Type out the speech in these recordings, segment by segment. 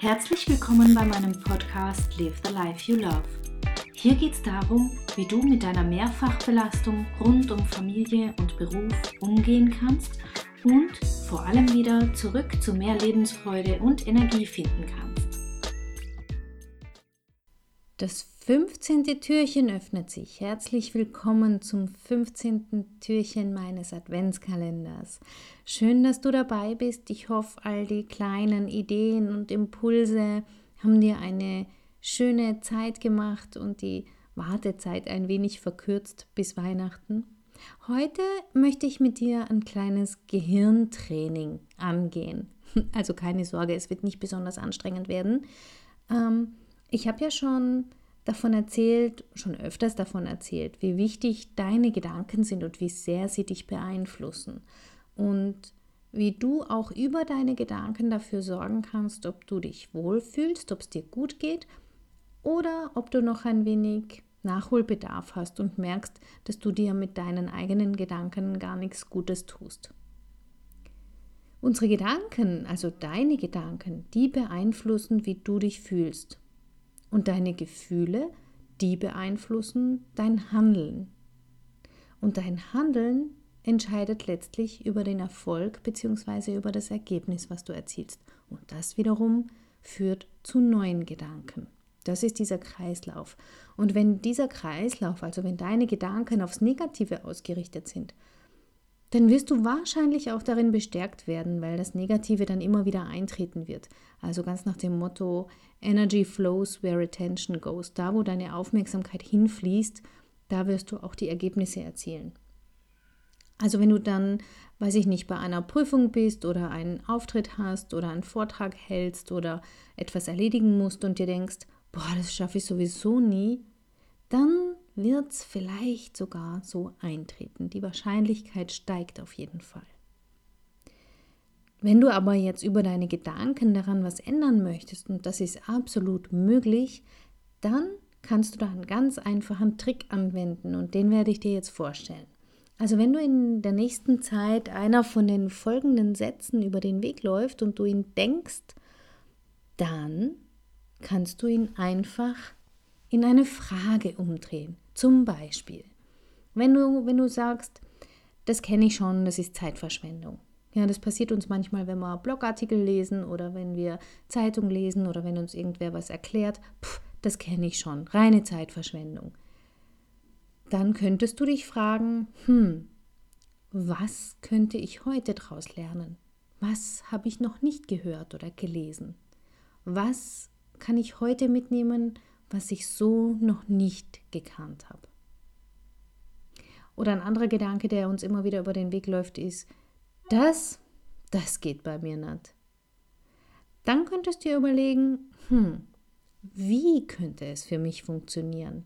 Herzlich willkommen bei meinem Podcast Live the Life You Love. Hier geht es darum, wie du mit deiner Mehrfachbelastung rund um Familie und Beruf umgehen kannst und vor allem wieder zurück zu mehr Lebensfreude und Energie finden kannst. Das 15. Türchen öffnet sich. Herzlich willkommen zum 15. Türchen meines Adventskalenders. Schön, dass du dabei bist. Ich hoffe, all die kleinen Ideen und Impulse haben dir eine schöne Zeit gemacht und die Wartezeit ein wenig verkürzt bis Weihnachten. Heute möchte ich mit dir ein kleines Gehirntraining angehen. Also keine Sorge, es wird nicht besonders anstrengend werden. Ähm, ich habe ja schon davon erzählt, schon öfters davon erzählt, wie wichtig deine Gedanken sind und wie sehr sie dich beeinflussen. Und wie du auch über deine Gedanken dafür sorgen kannst, ob du dich wohlfühlst, ob es dir gut geht oder ob du noch ein wenig Nachholbedarf hast und merkst, dass du dir mit deinen eigenen Gedanken gar nichts Gutes tust. Unsere Gedanken, also deine Gedanken, die beeinflussen, wie du dich fühlst. Und deine Gefühle, die beeinflussen dein Handeln. Und dein Handeln entscheidet letztlich über den Erfolg bzw. über das Ergebnis, was du erzielst. Und das wiederum führt zu neuen Gedanken. Das ist dieser Kreislauf. Und wenn dieser Kreislauf, also wenn deine Gedanken aufs Negative ausgerichtet sind, dann wirst du wahrscheinlich auch darin bestärkt werden, weil das Negative dann immer wieder eintreten wird. Also ganz nach dem Motto Energy flows where attention goes. Da, wo deine Aufmerksamkeit hinfließt, da wirst du auch die Ergebnisse erzielen. Also wenn du dann, weiß ich nicht, bei einer Prüfung bist oder einen Auftritt hast oder einen Vortrag hältst oder etwas erledigen musst und dir denkst, boah, das schaffe ich sowieso nie, dann wird es vielleicht sogar so eintreten. Die Wahrscheinlichkeit steigt auf jeden Fall. Wenn du aber jetzt über deine Gedanken daran was ändern möchtest, und das ist absolut möglich, dann kannst du da einen ganz einfachen Trick anwenden und den werde ich dir jetzt vorstellen. Also wenn du in der nächsten Zeit einer von den folgenden Sätzen über den Weg läuft und du ihn denkst, dann kannst du ihn einfach in eine Frage umdrehen. Zum Beispiel, wenn du, wenn du sagst, das kenne ich schon, das ist Zeitverschwendung. Ja, das passiert uns manchmal, wenn wir Blogartikel lesen oder wenn wir Zeitung lesen oder wenn uns irgendwer was erklärt. Pff, das kenne ich schon, reine Zeitverschwendung. Dann könntest du dich fragen, hm, was könnte ich heute daraus lernen? Was habe ich noch nicht gehört oder gelesen? Was kann ich heute mitnehmen, was ich so noch nicht gekannt habe. Oder ein anderer Gedanke, der uns immer wieder über den Weg läuft, ist, das, das geht bei mir nicht. Dann könntest du dir überlegen, hm, wie könnte es für mich funktionieren?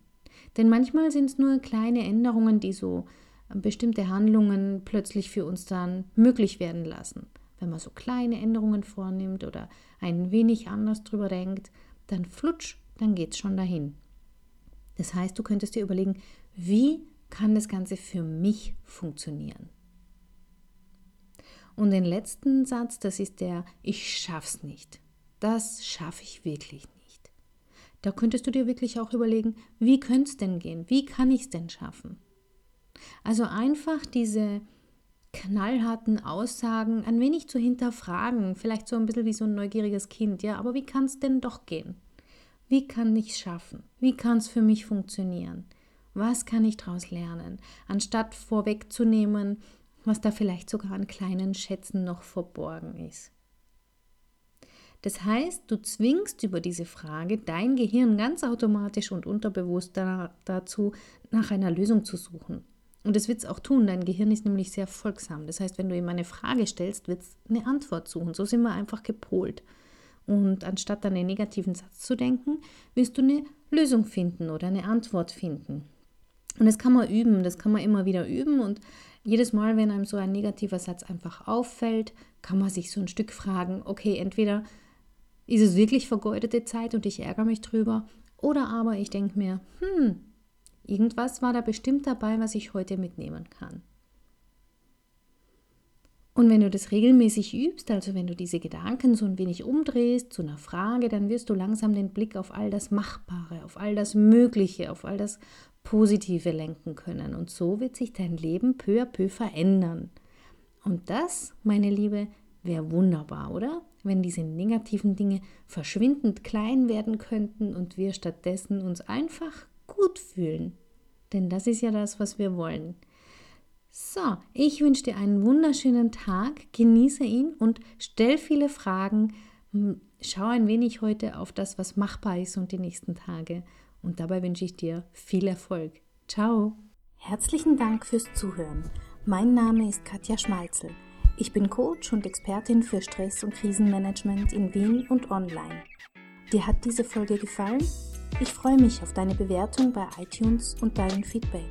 Denn manchmal sind es nur kleine Änderungen, die so bestimmte Handlungen plötzlich für uns dann möglich werden lassen. Wenn man so kleine Änderungen vornimmt oder ein wenig anders drüber denkt, dann flutsch dann geht es schon dahin. Das heißt, du könntest dir überlegen, wie kann das Ganze für mich funktionieren? Und den letzten Satz, das ist der, ich schaff's nicht. Das schaffe ich wirklich nicht. Da könntest du dir wirklich auch überlegen, wie könnte es denn gehen? Wie kann ich es denn schaffen? Also einfach diese knallharten Aussagen ein wenig zu hinterfragen, vielleicht so ein bisschen wie so ein neugieriges Kind, ja, aber wie kann es denn doch gehen? Wie kann ich es schaffen? Wie kann es für mich funktionieren? Was kann ich daraus lernen? Anstatt vorwegzunehmen, was da vielleicht sogar an kleinen Schätzen noch verborgen ist. Das heißt, du zwingst über diese Frage dein Gehirn ganz automatisch und unterbewusst dazu, nach einer Lösung zu suchen. Und das wird es auch tun. Dein Gehirn ist nämlich sehr folgsam. Das heißt, wenn du ihm eine Frage stellst, wird es eine Antwort suchen. So sind wir einfach gepolt. Und anstatt an den negativen Satz zu denken, wirst du eine Lösung finden oder eine Antwort finden. Und das kann man üben, das kann man immer wieder üben. Und jedes Mal, wenn einem so ein negativer Satz einfach auffällt, kann man sich so ein Stück fragen, okay, entweder ist es wirklich vergeudete Zeit und ich ärgere mich drüber, oder aber ich denke mir, hm, irgendwas war da bestimmt dabei, was ich heute mitnehmen kann. Und wenn du das regelmäßig übst, also wenn du diese Gedanken so ein wenig umdrehst zu einer Frage, dann wirst du langsam den Blick auf all das Machbare, auf all das Mögliche, auf all das Positive lenken können. Und so wird sich dein Leben peu à peu verändern. Und das, meine Liebe, wäre wunderbar, oder? Wenn diese negativen Dinge verschwindend klein werden könnten und wir stattdessen uns einfach gut fühlen. Denn das ist ja das, was wir wollen. So, ich wünsche dir einen wunderschönen Tag, genieße ihn und stell viele Fragen. Hm, schau ein wenig heute auf das, was machbar ist und die nächsten Tage. Und dabei wünsche ich dir viel Erfolg. Ciao. Herzlichen Dank fürs Zuhören. Mein Name ist Katja Schmalzel. Ich bin Coach und Expertin für Stress- und Krisenmanagement in Wien und online. Dir hat diese Folge gefallen? Ich freue mich auf deine Bewertung bei iTunes und dein Feedback.